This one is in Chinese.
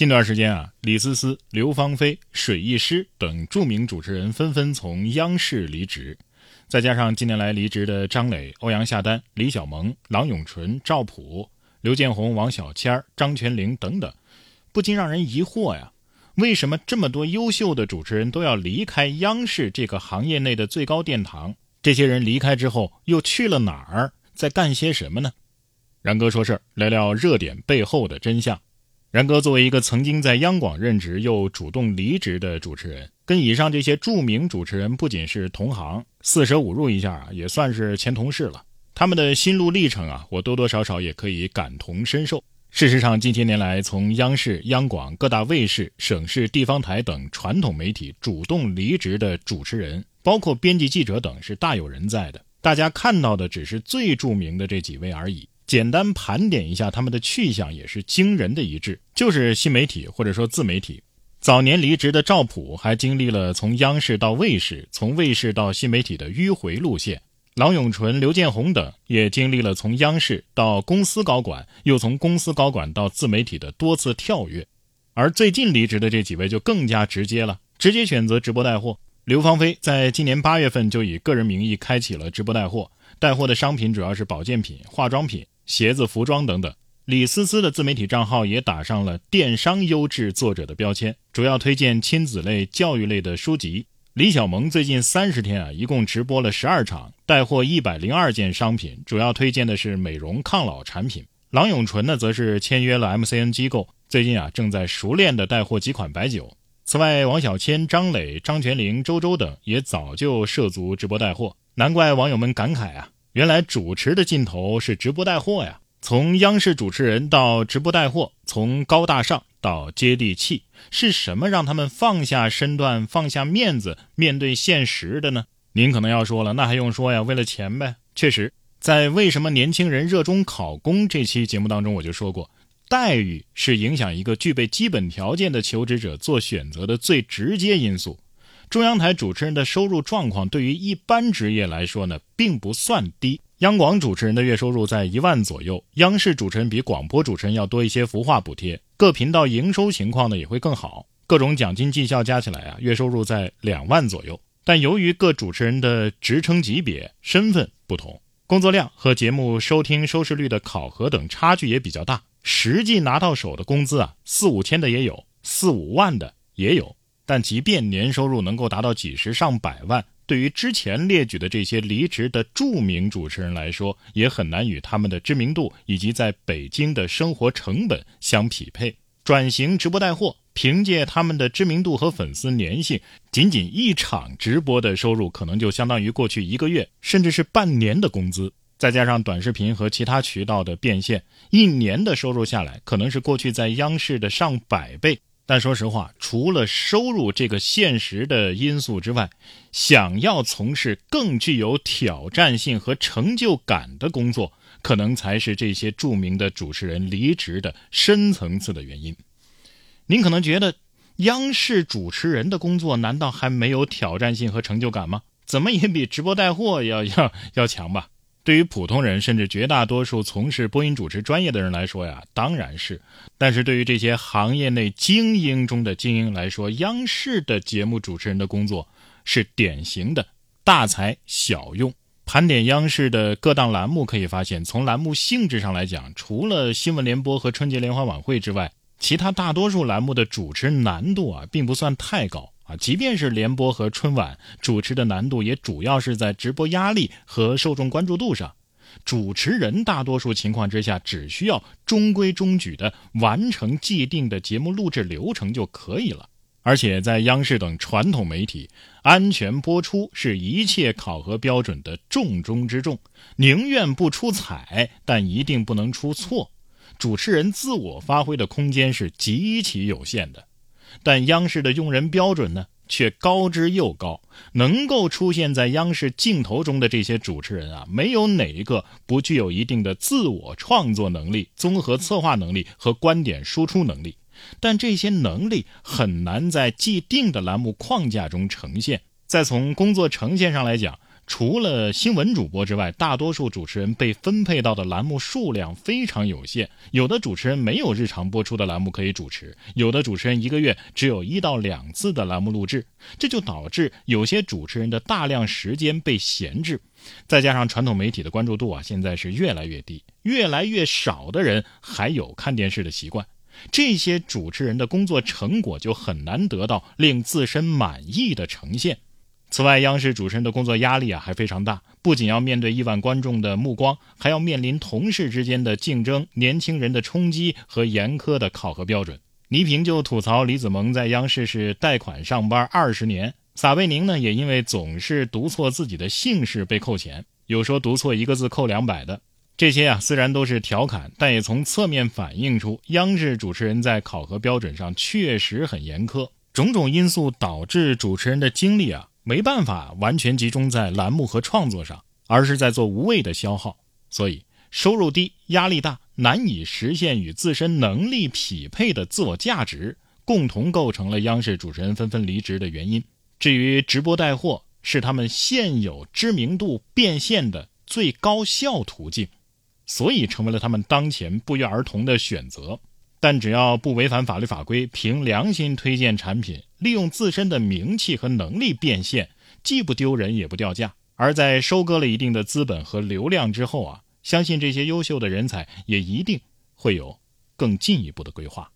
近段时间啊，李思思、刘芳菲、水艺师等著名主持人纷纷从央视离职，再加上近年来离职的张磊、欧阳夏丹、李小萌、郎永淳、赵普、刘建宏、王小谦、张泉灵等等，不禁让人疑惑呀：为什么这么多优秀的主持人都要离开央视这个行业内的最高殿堂？这些人离开之后又去了哪儿？在干些什么呢？然哥说事儿，聊聊热点背后的真相。然哥作为一个曾经在央广任职又主动离职的主持人，跟以上这些著名主持人不仅是同行，四舍五入一下啊，也算是前同事了。他们的心路历程啊，我多多少少也可以感同身受。事实上，近些年来从央视、央广、各大卫视、省市地方台等传统媒体主动离职的主持人，包括编辑、记者等，是大有人在的。大家看到的只是最著名的这几位而已。简单盘点一下他们的去向，也是惊人的一致，就是新媒体或者说自媒体。早年离职的赵普还经历了从央视到卫视、从卫视到新媒体的迂回路线，郎永淳、刘建宏等也经历了从央视到公司高管，又从公司高管到自媒体的多次跳跃。而最近离职的这几位就更加直接了，直接选择直播带货。刘芳菲在今年八月份就以个人名义开启了直播带货，带货的商品主要是保健品、化妆品。鞋子、服装等等，李思思的自媒体账号也打上了电商优质作者的标签，主要推荐亲子类、教育类的书籍。李小萌最近三十天啊，一共直播了十二场，带货一百零二件商品，主要推荐的是美容抗老产品。郎永淳呢，则是签约了 MCN 机构，最近啊，正在熟练的带货几款白酒。此外，王小谦、张磊、张泉灵、周周等也早就涉足直播带货，难怪网友们感慨啊。原来主持的尽头是直播带货呀！从央视主持人到直播带货，从高大上到接地气，是什么让他们放下身段、放下面子，面对现实的呢？您可能要说了，那还用说呀？为了钱呗。确实，在《为什么年轻人热衷考公》这期节目当中，我就说过，待遇是影响一个具备基本条件的求职者做选择的最直接因素。中央台主持人的收入状况对于一般职业来说呢，并不算低。央广主持人的月收入在一万左右，央视主持人比广播主持人要多一些孵化补贴，各频道营收情况呢也会更好。各种奖金绩效加起来啊，月收入在两万左右。但由于各主持人的职称级别、身份不同，工作量和节目收听收视率的考核等差距也比较大，实际拿到手的工资啊，四五千的也有，四五万的也有。但即便年收入能够达到几十上百万，对于之前列举的这些离职的著名主持人来说，也很难与他们的知名度以及在北京的生活成本相匹配。转型直播带货，凭借他们的知名度和粉丝粘性，仅仅一场直播的收入可能就相当于过去一个月甚至是半年的工资。再加上短视频和其他渠道的变现，一年的收入下来，可能是过去在央视的上百倍。但说实话，除了收入这个现实的因素之外，想要从事更具有挑战性和成就感的工作，可能才是这些著名的主持人离职的深层次的原因。您可能觉得，央视主持人的工作难道还没有挑战性和成就感吗？怎么也比直播带货要要要强吧？对于普通人，甚至绝大多数从事播音主持专业的人来说呀，当然是。但是对于这些行业内精英中的精英来说，央视的节目主持人的工作是典型的大材小用。盘点央视的各档栏目，可以发现，从栏目性质上来讲，除了新闻联播和春节联欢晚会之外，其他大多数栏目的主持难度啊，并不算太高。即便是联播和春晚主持的难度，也主要是在直播压力和受众关注度上。主持人大多数情况之下，只需要中规中矩的完成既定的节目录制流程就可以了。而且在央视等传统媒体，安全播出是一切考核标准的重中之重，宁愿不出彩，但一定不能出错。主持人自我发挥的空间是极其有限的。但央视的用人标准呢，却高之又高。能够出现在央视镜头中的这些主持人啊，没有哪一个不具有一定的自我创作能力、综合策划能力和观点输出能力。但这些能力很难在既定的栏目框架中呈现。再从工作呈现上来讲，除了新闻主播之外，大多数主持人被分配到的栏目数量非常有限。有的主持人没有日常播出的栏目可以主持，有的主持人一个月只有一到两次的栏目录制，这就导致有些主持人的大量时间被闲置。再加上传统媒体的关注度啊，现在是越来越低，越来越少的人还有看电视的习惯，这些主持人的工作成果就很难得到令自身满意的呈现。此外，央视主持人的工作压力啊还非常大，不仅要面对亿万观众的目光，还要面临同事之间的竞争、年轻人的冲击和严苛的考核标准。倪萍就吐槽李子萌在央视是贷款上班二十年，撒贝宁呢也因为总是读错自己的姓氏被扣钱，有说读错一个字扣两百的。这些啊虽然都是调侃，但也从侧面反映出央视主持人在考核标准上确实很严苛。种种因素导致主持人的精力啊。没办法完全集中在栏目和创作上，而是在做无谓的消耗，所以收入低、压力大、难以实现与自身能力匹配的自我价值，共同构成了央视主持人纷纷离职的原因。至于直播带货，是他们现有知名度变现的最高效途径，所以成为了他们当前不约而同的选择。但只要不违反法律法规，凭良心推荐产品，利用自身的名气和能力变现，既不丢人也不掉价。而在收割了一定的资本和流量之后啊，相信这些优秀的人才也一定会有更进一步的规划。